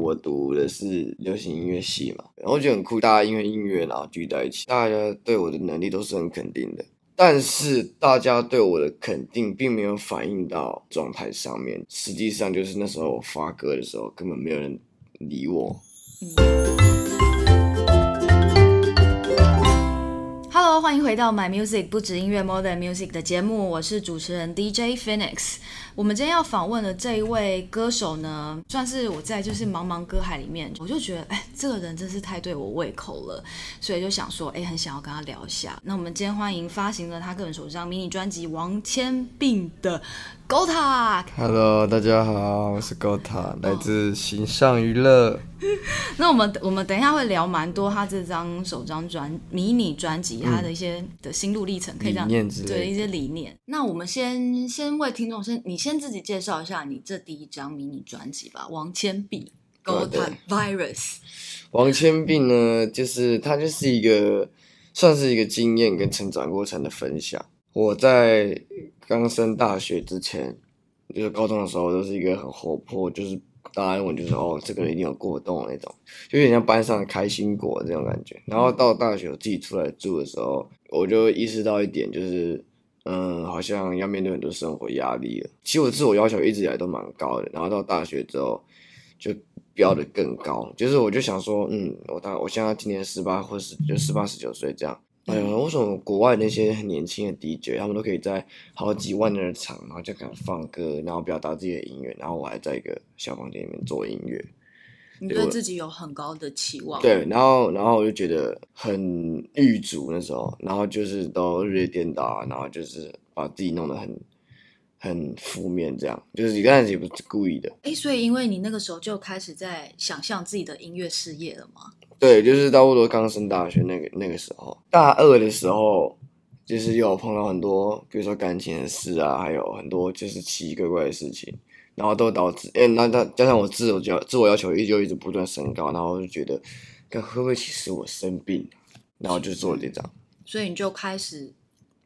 我读的是流行音乐系嘛，然后就很酷，大家因为音乐然后聚在一起，大家对我的能力都是很肯定的。但是大家对我的肯定并没有反映到状态上面，实际上就是那时候我发歌的时候，根本没有人理我。欢迎回到 My Music 不止音乐 More Than Music 的节目，我是主持人 DJ Phoenix。我们今天要访问的这一位歌手呢，算是我在就是茫茫歌海里面，我就觉得哎，这个人真是太对我胃口了，所以就想说哎，很想要跟他聊一下。那我们今天欢迎发行了他个人首张迷你专辑《王千病》的。Gotak，Hello，大家好，我是 Gotak，来自形象娱乐。那我们我们等一下会聊蛮多他这张首张专迷你专辑，他的一些的心路历程，可以这样对一些理念。那我们先先为听众先，你先自己介绍一下你这第一张迷你专辑吧，《王千病》Gotak Virus。王千病呢，就是他就是一个算是一个经验跟成长过程的分享。我在刚升大学之前，就是高中的时候，都是一个很活泼，就是大家认为就是哦，这个人一定有过动那种，就有点像班上的开心果这种感觉。然后到大学我自己出来住的时候，我就意识到一点，就是嗯，好像要面对很多生活压力了。其实我自我要求一直以来都蛮高的，然后到大学之后就飙得更高，就是我就想说，嗯，我大我现在今年十八或是就十八十九岁这样。哎呀，为什么国外那些很年轻的 DJ，他们都可以在好几万人的场，然后就敢放歌，然后表达自己的音乐，然后我还在一个小房间里面做音乐。你对自己有很高的期望。对，然后然后我就觉得很郁卒那时候，然后就是都日夜颠倒，然后就是把自己弄得很很负面，这样就是一开始也不是故意的。哎，所以因为你那个时候就开始在想象自己的音乐事业了吗？对，就是差不多刚升大学那个那个时候，大二的时候，就是有碰到很多，比如说感情的事啊，还有很多就是奇奇怪怪的事情，然后都导致，哎，那那加上我自我要自我要求依旧一直不断升高，然后我就觉得，看会不会其实我生病，然后就做了这张，所以你就开始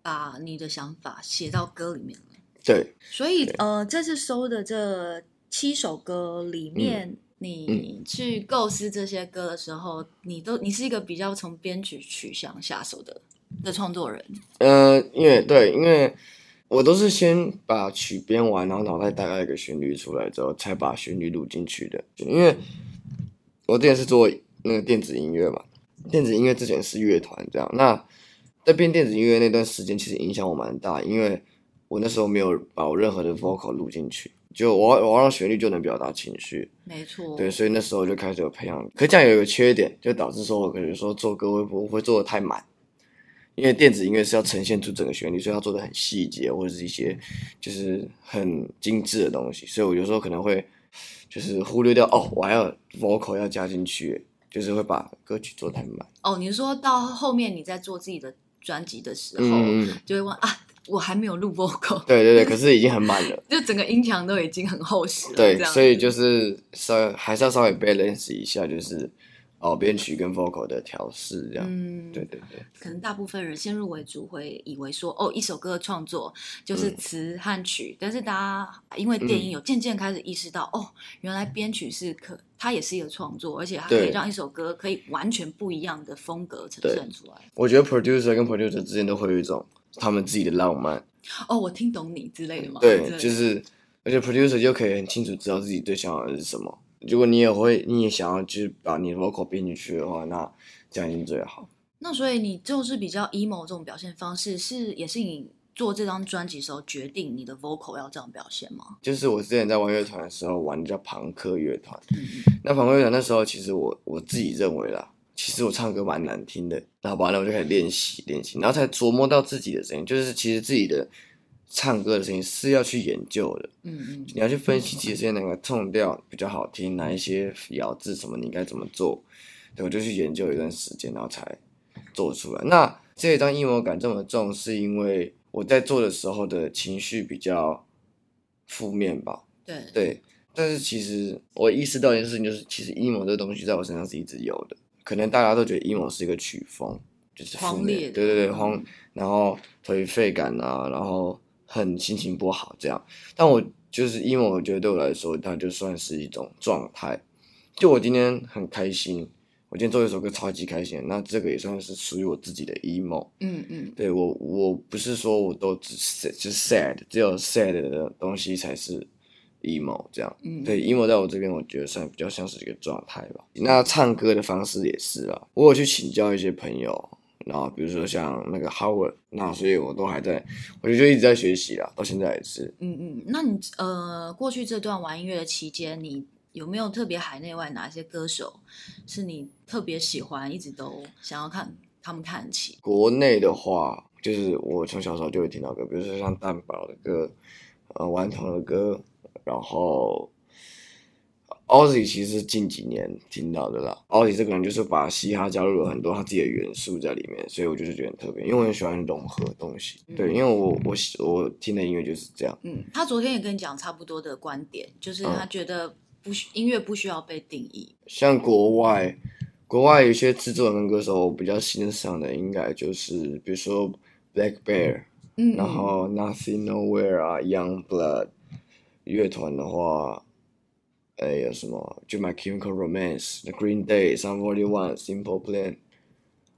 把你的想法写到歌里面了。对，所以呃，这次收的这七首歌里面。嗯你去构思这些歌的时候，嗯、你都你是一个比较从编曲取向下手的的创作人。呃，因为对，因为我都是先把曲编完，然后脑袋大概一个旋律出来之后，才把旋律录进去的。因为我之前是做那个电子音乐嘛，电子音乐之前是乐团这样。那在编电子音乐那段时间，其实影响我蛮大，因为我那时候没有把我任何的 vocal 录进去。就我我要让旋律就能表达情绪，没错。对，所以那时候就开始有培养。可这样有一个缺点，就导致说我可能说做歌会不会做的太满，因为电子音乐是要呈现出整个旋律，所以要做的很细节或者是一些就是很精致的东西。所以我有时候可能会就是忽略掉哦，我还要 vocal 要加进去，就是会把歌曲做太满。哦，你说到后面你在做自己的专辑的时候，嗯、就会问啊。我还没有录 vocal，对对对，可是已经很满了，就整个音墙都已经很厚实了。对，所以就是稍还是要稍微 balance 一下，就是哦编曲跟 vocal 的调试这样。嗯，对对对。可能大部分人先入为主会以为说，哦，一首歌的创作就是词和曲，嗯、但是大家因为电影有渐渐开始意识到，嗯、哦，原来编曲是可，它也是一个创作，而且它可以让一首歌可以完全不一样的风格呈现出来。我觉得 producer 跟 producer 之间都会有一种。他们自己的浪漫哦，我听懂你之类的吗？对，就是，而且 producer 就可以很清楚知道自己最想要的是什么。如果你也会，你也想要就是把你的 vocal 编进去的话，那这样一定最好。那所以你就是比较 emo 这种表现方式，是也是你做这张专辑时候决定你的 vocal 要这样表现吗？就是我之前在玩乐团的时候玩的叫朋克乐团，嗯、那朋克乐团那时候其实我我自己认为啦。其实我唱歌蛮难听的，然后完了我就开始练习练习，然后才琢磨到自己的声音。就是其实自己的唱歌的声音是要去研究的，嗯嗯，你要去分析自己的声音哪个 tone 调比较好听，哪一些咬字什么你应该怎么做，对，我就去研究一段时间，然后才做出来。那这一张阴谋感这么重，是因为我在做的时候的情绪比较负面吧？对对，但是其实我意识到一件事情，就是其实阴谋这个东西在我身上是一直有的。可能大家都觉得 emo 是一个曲风，就是负面，对对对，荒，然后颓废感啊，然后很心情不好这样。但我就是 emo，我觉得对我来说，它就算是一种状态，就我今天很开心，我今天做一首歌超级开心，那这个也算是属于我自己的 emo。嗯嗯，对我我不是说我都只是就是 sad，只有 sad 的东西才是 emo 这样。嗯，对，emo 在我这边我觉得算比较像是一个状态吧。那唱歌的方式也是啊，我有去请教一些朋友。然后比如说像那个 Howard，那所以我都还在，我就就一直在学习啦，到现在也是。嗯嗯，那你呃过去这段玩音乐的期间，你有没有特别海内外哪些歌手是你特别喜欢，一直都想要看他们看齐？国内的话，就是我从小时候就会听到歌，比如说像蛋堡的歌，呃，顽童的歌，然后。Ozzy 其实是近几年听到的啦。Ozzy 这个人就是把嘻哈加入了很多他自己的元素在里面，所以我就是觉得很特别，因为我很喜欢融合东西。嗯、对，因为我我我听的音乐就是这样。嗯，他昨天也跟你讲差不多的观点，就是他觉得不需、嗯、音乐不需要被定义。像国外，国外有些制作人跟歌手我比较欣赏的，应该就是比如说 Black Bear，嗯，然后 Nothing Nowhere 啊，Young Blood 乐团的话。哎，有什么？就 My Chemical Romance、The Green Day、Sum 41、Simple Plan。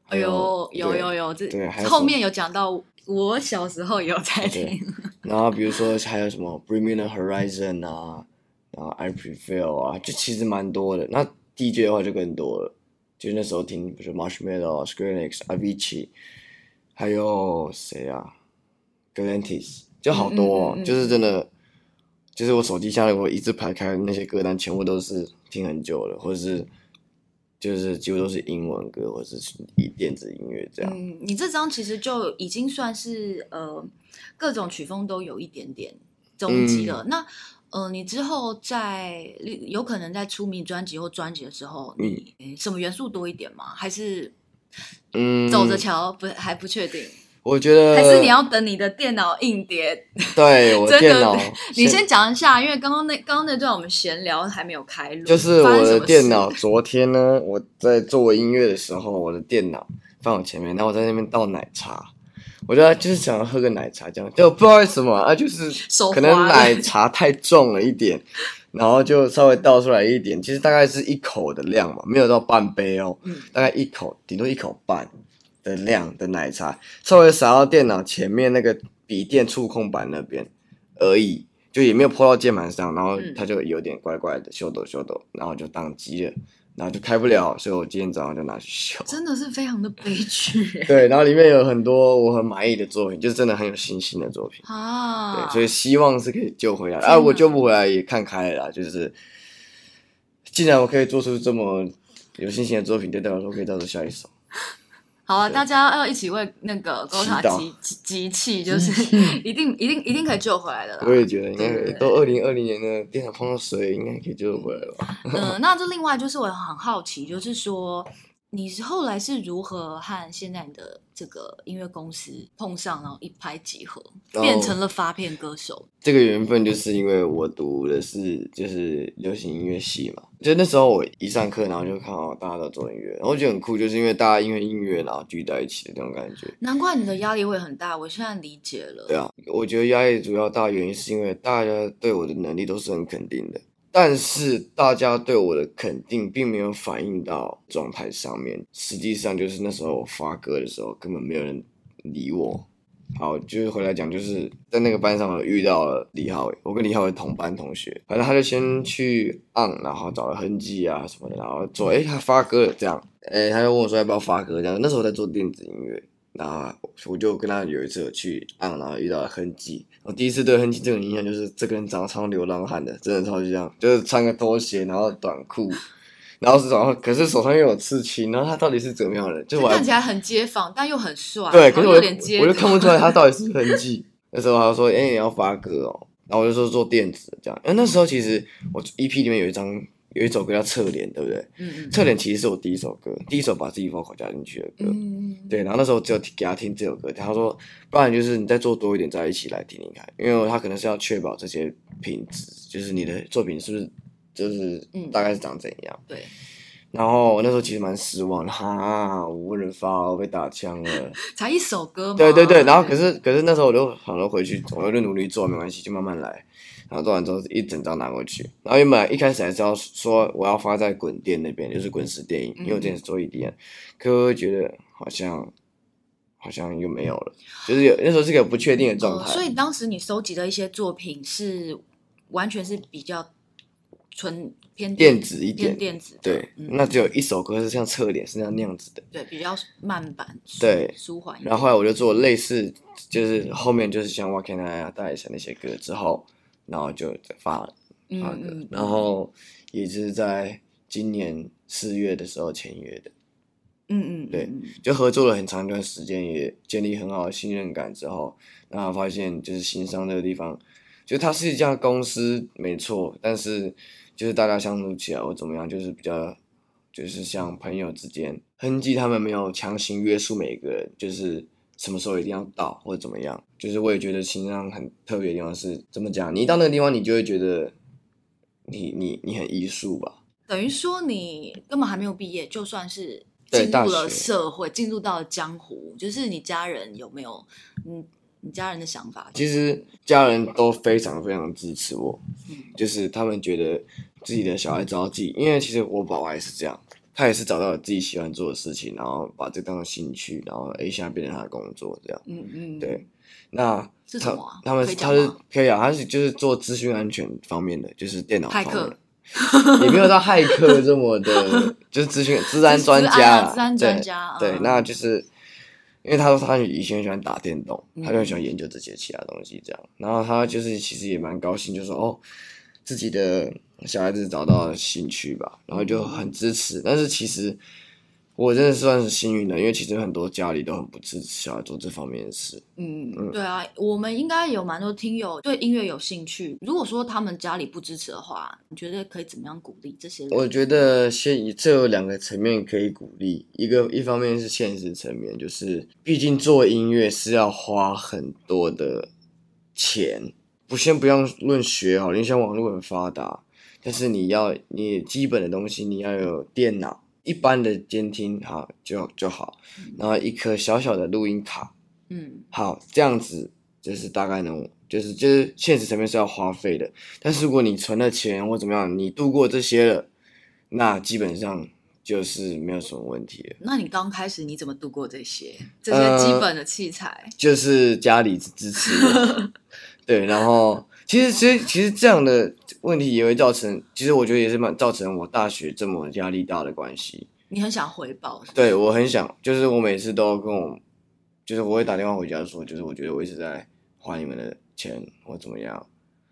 哎呦，有有有，这对，还有后面有讲到，我小时候也有在听。然后比如说还有什么 Bring Me the Horizon 啊，然后 I Prevail 啊，就其实蛮多的。那 DJ 的话就更多了，就那时候听，比如说 Marshmello、Skrillex、Avicii，还有谁啊？Galantis，就好多，就是真的。就是我手机下来，我一直排开那些歌单，全部都是听很久了，或者是就是几乎都是英文歌，或者是以电子音乐这样。嗯，你这张其实就已经算是呃各种曲风都有一点点踪迹了。嗯、那呃，你之后在有可能在出名专辑或专辑的时候，你、嗯、什么元素多一点吗？还是嗯走着瞧？不还不确定。我觉得还是你要等你的电脑硬碟。对，我的 电脑，你先讲一下，因为刚刚那刚刚那段我们闲聊还没有开录。就是我的电脑，昨天呢，我在做音乐的时候，我的电脑放我前面，然后我在那边倒奶茶，我觉得就是想要喝个奶茶，这样就不知道为什么啊，就是可能奶茶太重了一点，然后就稍微倒出来一点，其实大概是一口的量嘛，没有到半杯哦，嗯，大概一口，顶多一口半。的量的奶茶稍微洒到电脑前面那个笔电触控板那边而已，就也没有泼到键盘上，然后它就有点怪怪的，秀抖秀抖，然后就宕机了，然后就开不了，所以我今天早上就拿去修。真的是非常的悲剧。对，然后里面有很多我很满意的作品，就是真的很有信心的作品啊。对，所以希望是可以救回来，啊，我救不回来也看开了啦，就是既然我可以做出这么有信心的作品，就代表说可以照着下一首。好啊，大家要一起为那个高塔集集气，就是 一定一定一定可以救回来的啦。我也觉得应该都二零二零年的电脑碰到水，应该可以救回来了吧？嗯，那这另外就是我很好奇，就是说。你是后来是如何和现在的这个音乐公司碰上，然后一拍即合，变成了发片歌手？这个缘分就是因为我读的是就是流行音乐系嘛，就那时候我一上课，然后就看到大家都做音乐，然后我觉得很酷，就是因为大家因为音乐然后聚在一起的那种感觉。难怪你的压力会很大，我现在理解了。对啊，我觉得压力主要大原因是因为大家对我的能力都是很肯定的。但是大家对我的肯定并没有反映到状态上面，实际上就是那时候我发歌的时候，根本没有人理我。好，就是回来讲，就是在那个班上遇到了李浩伟，我跟李浩伟同班同学，反正他就先去按然后找了痕迹啊什么的，然后做，诶，他发歌了这样，诶，他就问我说要不要发歌这样，那时候我在做电子音乐。然后我就跟他有一次有去按，然后遇到了痕迹。我第一次对痕迹这种印象就是这个人长得超流浪汉的，真的超级像，就是穿个拖鞋，然后短裤，然后是然后可是手上又有刺青，然后他到底是怎么样的人？就我看起来很街坊，但又很帅。对，可是我有点街，我就看不出来他到底是 痕迹。那时候他说：“哎、欸，你要发歌哦。”然后我就说做电子这样。因为那时候其实我 EP 里面有一张。有一首歌叫《侧脸》，对不对？嗯嗯。侧脸其实是我第一首歌，第一首把自己 vocal 加进去的歌。嗯嗯。对，然后那时候只有给他听这首歌，他说：“不然就是你再做多一点，再一起来听听看。”因为他可能是要确保这些品质，就是你的作品是不是就是大概是长怎样。对、嗯。然后我那时候其实蛮失望的，哈，我不能发，我被打枪了。才一首歌吗？对对对，然后可是可是那时候我就好了回去，我就努力做，没关系，就慢慢来。然后做完之后一整张拿过去，然后原本一开始还是要说我要发在滚电那边，就是滚石电影，因为我之前是做 EDM，可我会觉得好像好像又没有了，就是有那时候是个不确定的状态。呃，所以当时你收集的一些作品是完全是比较纯偏电子一点，电子对，嗯，那只有一首歌是像侧脸是那样子的，对，比较慢板，对，舒缓。然后后来我就做类似，就是后面就是像 What Can I 啊、大野神那些歌之后。然后就发了，发歌，嗯嗯，然后也是在今年四月的时候签约的，嗯嗯，对，就合作了很长一段时间，也建立很好的信任感之后，然后发现就是新商这个地方，就它是一家公司没错，但是就是大家相处起来或怎么样，就是比较就是像朋友之间，哼唧他们没有强行约束每个人，就是。什么时候一定要到或者怎么样？就是我也觉得新疆很特别的地方是怎么讲？你一到那个地方，你就会觉得你你你很艺术吧？等于说你根本还没有毕业，就算是进入了社会，进入到了江湖，就是你家人有没有？嗯，你家人的想法？其实家人都非常非常支持我，嗯，就是他们觉得自己的小孩着急，因为其实我爸爸也是这样。他也是找到了自己喜欢做的事情，然后把这当成兴趣，然后一下变成他的工作，这样。嗯嗯。对，那他他们他是可以啊，他是就是做资讯安全方面的，就是电脑方面的。也没有到骇客这么的，就是资讯治安专家。治安专家。对，那就是因为他说他以前喜欢打电动，他就很喜欢研究这些其他东西，这样。然后他就是其实也蛮高兴，就说哦，自己的。小孩子找到兴趣吧，然后就很支持。但是其实我真的算是幸运的，因为其实很多家里都很不支持小孩做这方面的事。嗯嗯，对啊，我们应该有蛮多听友对音乐有兴趣。如果说他们家里不支持的话，你觉得可以怎么样鼓励这些人？我觉得先以这有两个层面可以鼓励，一个一方面是现实层面，就是毕竟做音乐是要花很多的钱。不先不要论学好，因为像网络很发达。但是你要你基本的东西，你要有电脑，一般的监听哈就就好，然后一颗小小的录音卡，嗯，好，这样子就是大概能，就是就是现实层面是要花费的。但是如果你存了钱或怎么样，你度过这些了，那基本上就是没有什么问题了。那你刚开始你怎么度过这些这些基本的器材？呃、就是家里支持，对，然后。其实，其实，其实这样的问题也会造成，其实我觉得也是蛮造成我大学这么压力大的关系。你很想回报是是？对，我很想，就是我每次都跟我，就是我会打电话回家说，就是我觉得我一直在花你们的钱或怎么样，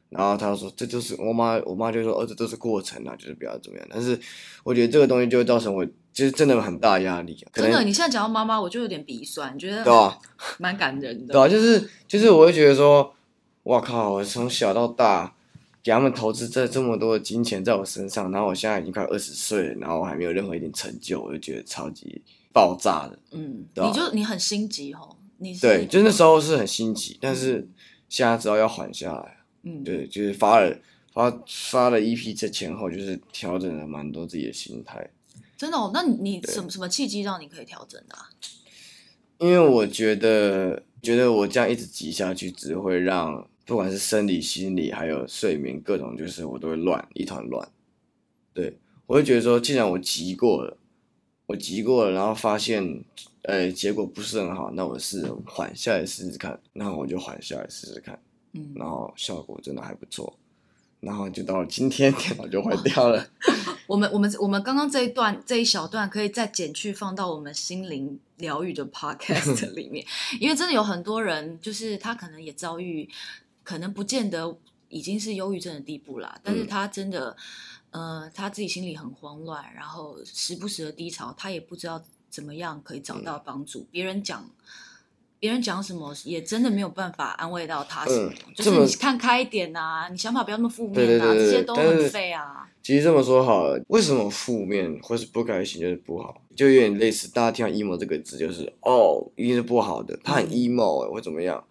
然后他说这就是我妈，我妈就说哦，这都是过程啊，就是不要怎么样。但是我觉得这个东西就会造成我，其实真的很大压力。真的，你现在讲到妈妈，我就有点鼻酸，觉得对啊，蛮感人的。对啊，就是就是我会觉得说。我靠！我从小到大给他们投资这这么多的金钱在我身上，然后我现在已经快二十岁了，然后我还没有任何一点成就，我就觉得超级爆炸的。嗯，对？你就你很心急吼，你对，就那时候是很心急，但是现在知道要缓下来。嗯，对，就是发了发发了一批这前后，就是调整了蛮多自己的心态。真的哦？那你什么什么契机让你可以调整的啊？因为我觉得，觉得我这样一直急下去，只会让。不管是生理、心理，还有睡眠，各种就是我都会乱一团乱。对，我会觉得说，既然我急过了，我急过了，然后发现，呃，结果不是很好，那我试着缓下来试试看，那我就缓下来试试看，嗯，然后效果真的还不错，然后就到了今天，电脑就坏掉了。我们我们我们刚刚这一段这一小段可以再剪去放到我们心灵疗愈的 podcast 里面，因为真的有很多人，就是他可能也遭遇。可能不见得已经是忧郁症的地步啦，但是他真的，嗯、呃，他自己心里很慌乱，然后时不时的低潮，他也不知道怎么样可以找到帮助。别、嗯、人讲，别人讲什么，也真的没有办法安慰到他什么。嗯、就是你看开一点啊，你想法不要那么负面啊，对对对对，这些都很废啊。其实这么说好了，为什么负面或是不开心就是不好？就有点类似，大家听到 emo 这个字，就是哦，一定是不好的，他很 emo 哎、欸，或怎么样？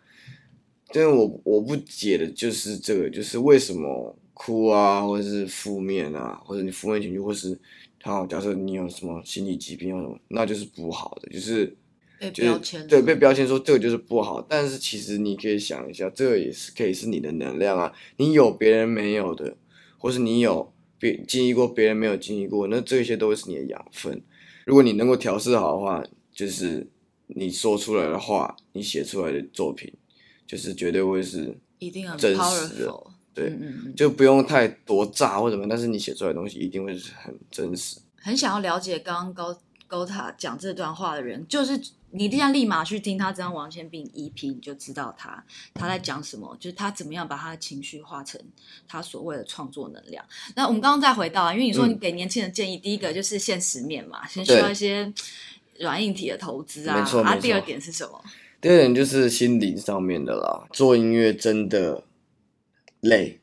因为我我不解的就是这个，就是为什么哭啊，或者是负面啊，或者你负面情绪，或是好，假设你有什么心理疾病，或什么，那就是不好的，就是被标签，对，被标签说这个就是不好。但是其实你可以想一下，这个也是可以是你的能量啊，你有别人没有的，或是你有别经历过别人没有经历过，那这些都是你的养分。如果你能够调试好的话，就是你说出来的话，你写出来的作品，就是绝对会是一定很真实的，对，嗯嗯嗯，就不用太多炸或什么，但是你写出来的东西一定会是很真实。很想要了解刚刚高高塔讲这段话的人，就是你一定要立马去听他这张王千病 EP，你就知道他他在讲什么，就是他怎么样把他的情绪化成他所谓的创作能量。那我们刚刚再回到，啊因为你说你给年轻人建议，嗯、第一个就是现实面嘛，先需要一些软硬体的投资啊。啊，第二点是什么？第二点就是心灵上面的啦。做音乐真的累，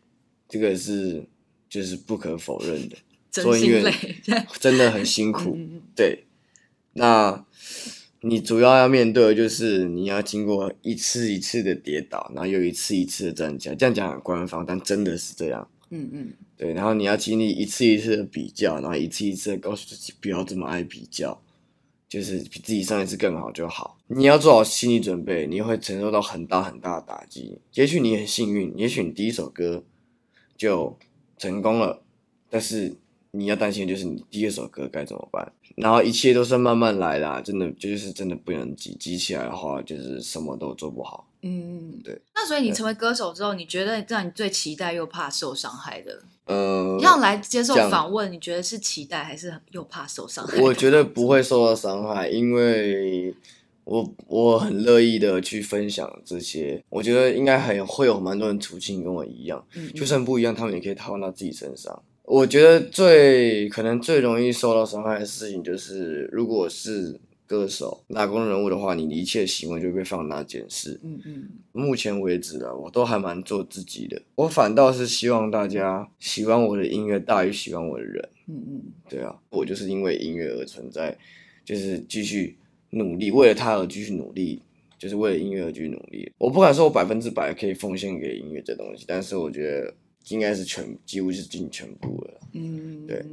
这个是就是不可否认的。做音乐真的很辛苦，对。那你主要要面对的就是你要经过一次一次的跌倒，然后又一次一次的站起来。这样讲很官方，但真的是这样。嗯嗯，对。然后你要经历一次一次的比较，然后一次一次的告诉自己不要这么爱比较。就是比自己上一次更好就好。你要做好心理准备，你会承受到很大很大的打击。也许你很幸运，也许你第一首歌就成功了，但是你要担心的就是你第二首歌该怎么办。然后一切都是慢慢来啦，真的就是真的不能急，急起来的话就是什么都做不好。嗯，对。那所以你成为歌手之后，你觉得让你最期待又怕受伤害的？呃，要来接受访问，你觉得是期待还是又怕受伤害？我觉得不会受到伤害，因为我我很乐意的去分享这些。我觉得应该很会有蛮多人处境跟我一样，嗯嗯，就算不一样，他们也可以套到自己身上。我觉得最可能最容易受到伤害的事情，就是如果是。歌手、打工人物的话，你的一切行为就会被放大检视。嗯嗯，目前为止啊，我都还蛮做自己的。我反倒是希望大家喜欢我的音乐大于喜欢我的人。嗯嗯，对啊，我就是因为音乐而存在，就是继续努力，为了他而继续努力，就是为了音乐而继续努力。我不敢说我百分之百可以奉献给音乐这东西，但是我觉得应该是全，几乎是尽全部了。嗯，对。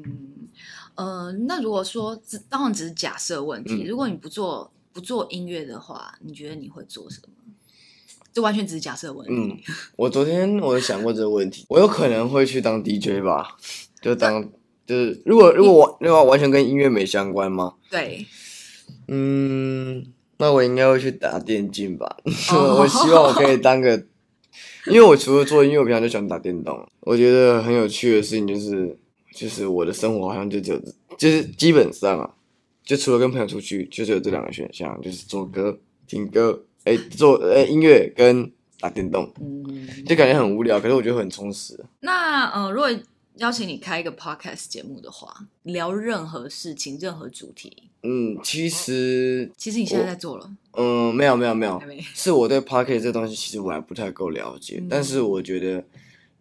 呃，那如果说只当然只是假设问题，嗯、如果你不做不做音乐的话，你觉得你会做什么？这完全只是假设问题。嗯，我昨天我有想过这个问题，我有可能会去当 DJ 吧，就当、啊、就是如果如果我如果完全跟音乐没相关吗？对，嗯，那我应该会去打电竞吧。Oh. 我希望我可以当个，因为我除了做音乐，我平常就喜欢打电动。我觉得很有趣的事情就是。就是我的生活好像就只有，就是基本上啊，就除了跟朋友出去，就只有这两个选项，就是做歌、听歌，哎、欸，做哎、欸、音乐跟打电动，嗯，就感觉很无聊，可是我觉得很充实。那呃，如果邀请你开一个 podcast 节目的话，聊任何事情、任何主题，嗯，其实其实你现在在做了，嗯，没有没有没有，是我对 podcast 这东西其实我还不太够了解，嗯、但是我觉得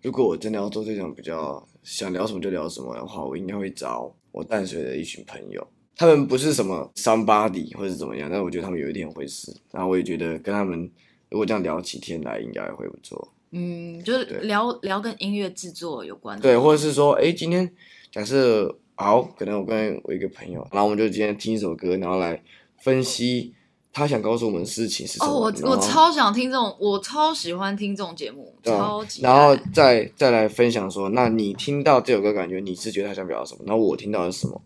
如果我真的要做这种比较。想聊什么就聊什么的话，我应该会找我淡水的一群朋友。他们不是什么 somebody 或者怎么样，但我觉得他们有一点会是。然后我也觉得跟他们如果这样聊起天来，应该会不错。嗯，就是聊聊跟音乐制作有关的。对，或者是说，哎，今天假设好，可能我跟我一个朋友，然后我们就今天听一首歌，然后来分析。他想告诉我们的事情是什么？哦，我我超想听这种，我超喜欢听这种节目，超级。然后再再来分享说，那你听到这首歌，感觉你是觉得他想表达什么？然后我听到的是什么？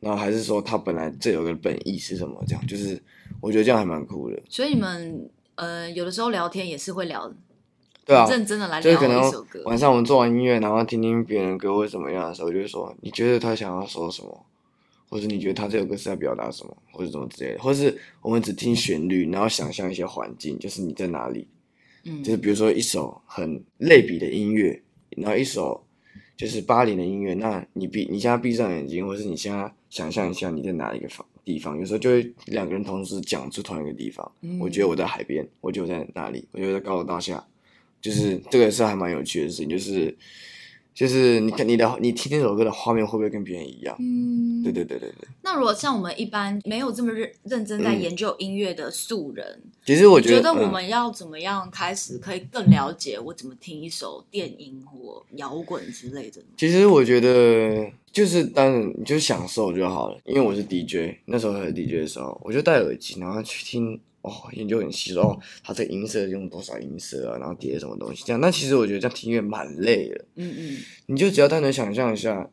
然后还是说他本来这首歌本意是什么？这样就是我觉得这样还蛮酷的。所以你们呃有的时候聊天也是会聊，对啊，认真的来聊一首歌。晚上我们做完音乐，然后听听别人歌会怎么样的时候，我就会说你觉得他想要说什么？或者你觉得他这首歌是在表达什么，或者怎么之类的，或者是我们只听旋律，然后想象一些环境，就是你在哪里，嗯，就是比如说一首很类比的音乐，然后一首就是八零的音乐，那你闭你现在闭上眼睛，或者是你现在想象一下你在哪一个方地方，有时候就会两个人同时讲出同一个地方。嗯，我觉得我在海边，我就在哪里，我觉得在高楼大厦，就是这个是还蛮有趣的事情，就是。就是你看你的你听那首歌的画面会不会跟别人一样？嗯，对对对对对。那如果像我们一般没有这么认认真在研究音乐的素人，其实我觉得，觉得我们要怎么样开始可以更了解我怎么听一首电音或摇滚之类的？其实我觉得就是当然你就享受就好了。因为我是 DJ，那时候还是 DJ 的时候，我就戴耳机，然后去听哦，研究很细说哦，它这个音色用多少音色啊，然后叠什么东西这样。那其实我觉得这样听音乐蛮累的。嗯嗯，你就只要单纯想象一下，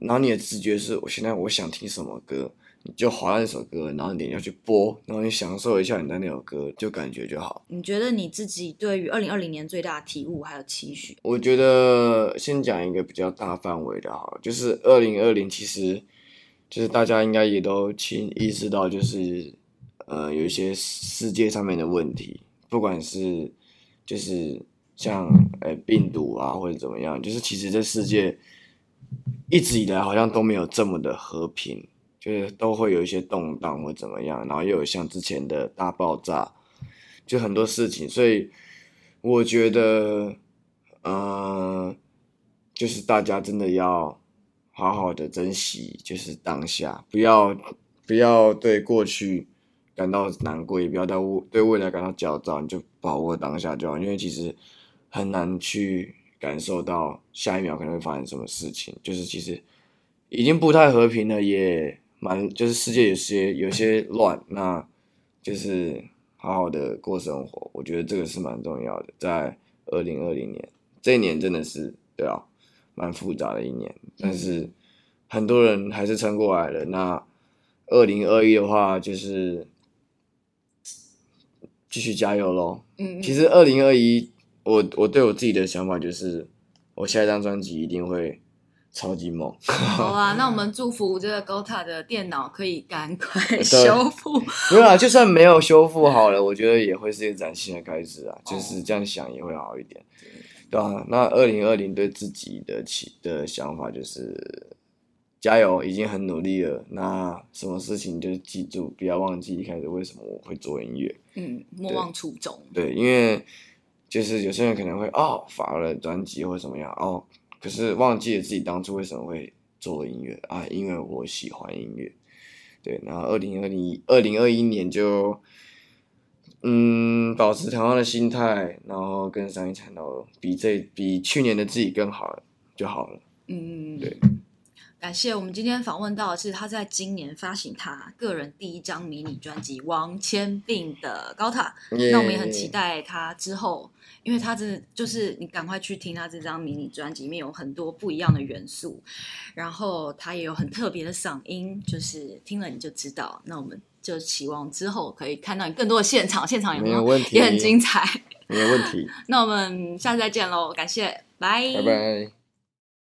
然后你的直觉是我现在我想听什么歌。你就滑那首歌，然后你要去播，然后你享受一下你的那首歌，就感觉就好。你觉得你自己对于二零二零年最大的体悟还有期许？我觉得先讲一个比较大范围的，好，就是二零二零，其实就是大家应该也都清意识到，就是呃有一些世界上面的问题，不管是就是像呃病毒啊或者怎么样，就是其实这世界一直以来好像都没有这么的和平。就是都会有一些动荡或怎么样，然后又有像之前的大爆炸，就很多事情，所以我觉得，呃，就是大家真的要好好的珍惜，就是当下，不要不要对过去感到难过，也不要对未对未来感到焦躁，你就把握当下就好，因为其实很难去感受到下一秒可能会发生什么事情，就是其实已经不太和平了，也。蛮就是世界有些有些乱，那就是好好的过生活，我觉得这个是蛮重要的。在二零二零年这一年真的是对啊，蛮复杂的一年，但是很多人还是撑过来了。那二零二一的话，就是继续加油喽。嗯，其实二零二一，我我对我自己的想法就是，我下一张专辑一定会。超级猛！好啊，那我们祝福这个 Gota 的电脑可以赶快修复。没有啊，就算没有修复好了，我觉得也会是一个崭新的开始啊。就是这样想也会好一点，对吧？那二零二零对自己的起的想法就是加油，已经很努力了。那什么事情就是记住，不要忘记一开始为什么我会做音乐。嗯，莫忘初衷。对，因为就是有些人可能会哦，发了专辑或怎么样哦。可是忘记了自己当初为什么会做音乐啊？因为我喜欢音乐，对。然后二零二零二零二一年就，嗯，保持同样的心态，然后跟上一场都比这比去年的自己更好了就好了。嗯，对。感谢我们今天访问到的是他在今年发行他个人第一张迷你专辑《王千病》的 Gota。Yeah. 那我们也很期待他之后，因为他这就是你赶快去听他这张迷你专辑，里面有很多不一样的元素，然后他也有很特别的嗓音，就是听了你就知道。那我们就期望之后可以看到你更多的现场，现场有没有？没有问题，也很精彩，没有问题。那我们下次再见喽，感谢，拜拜拜。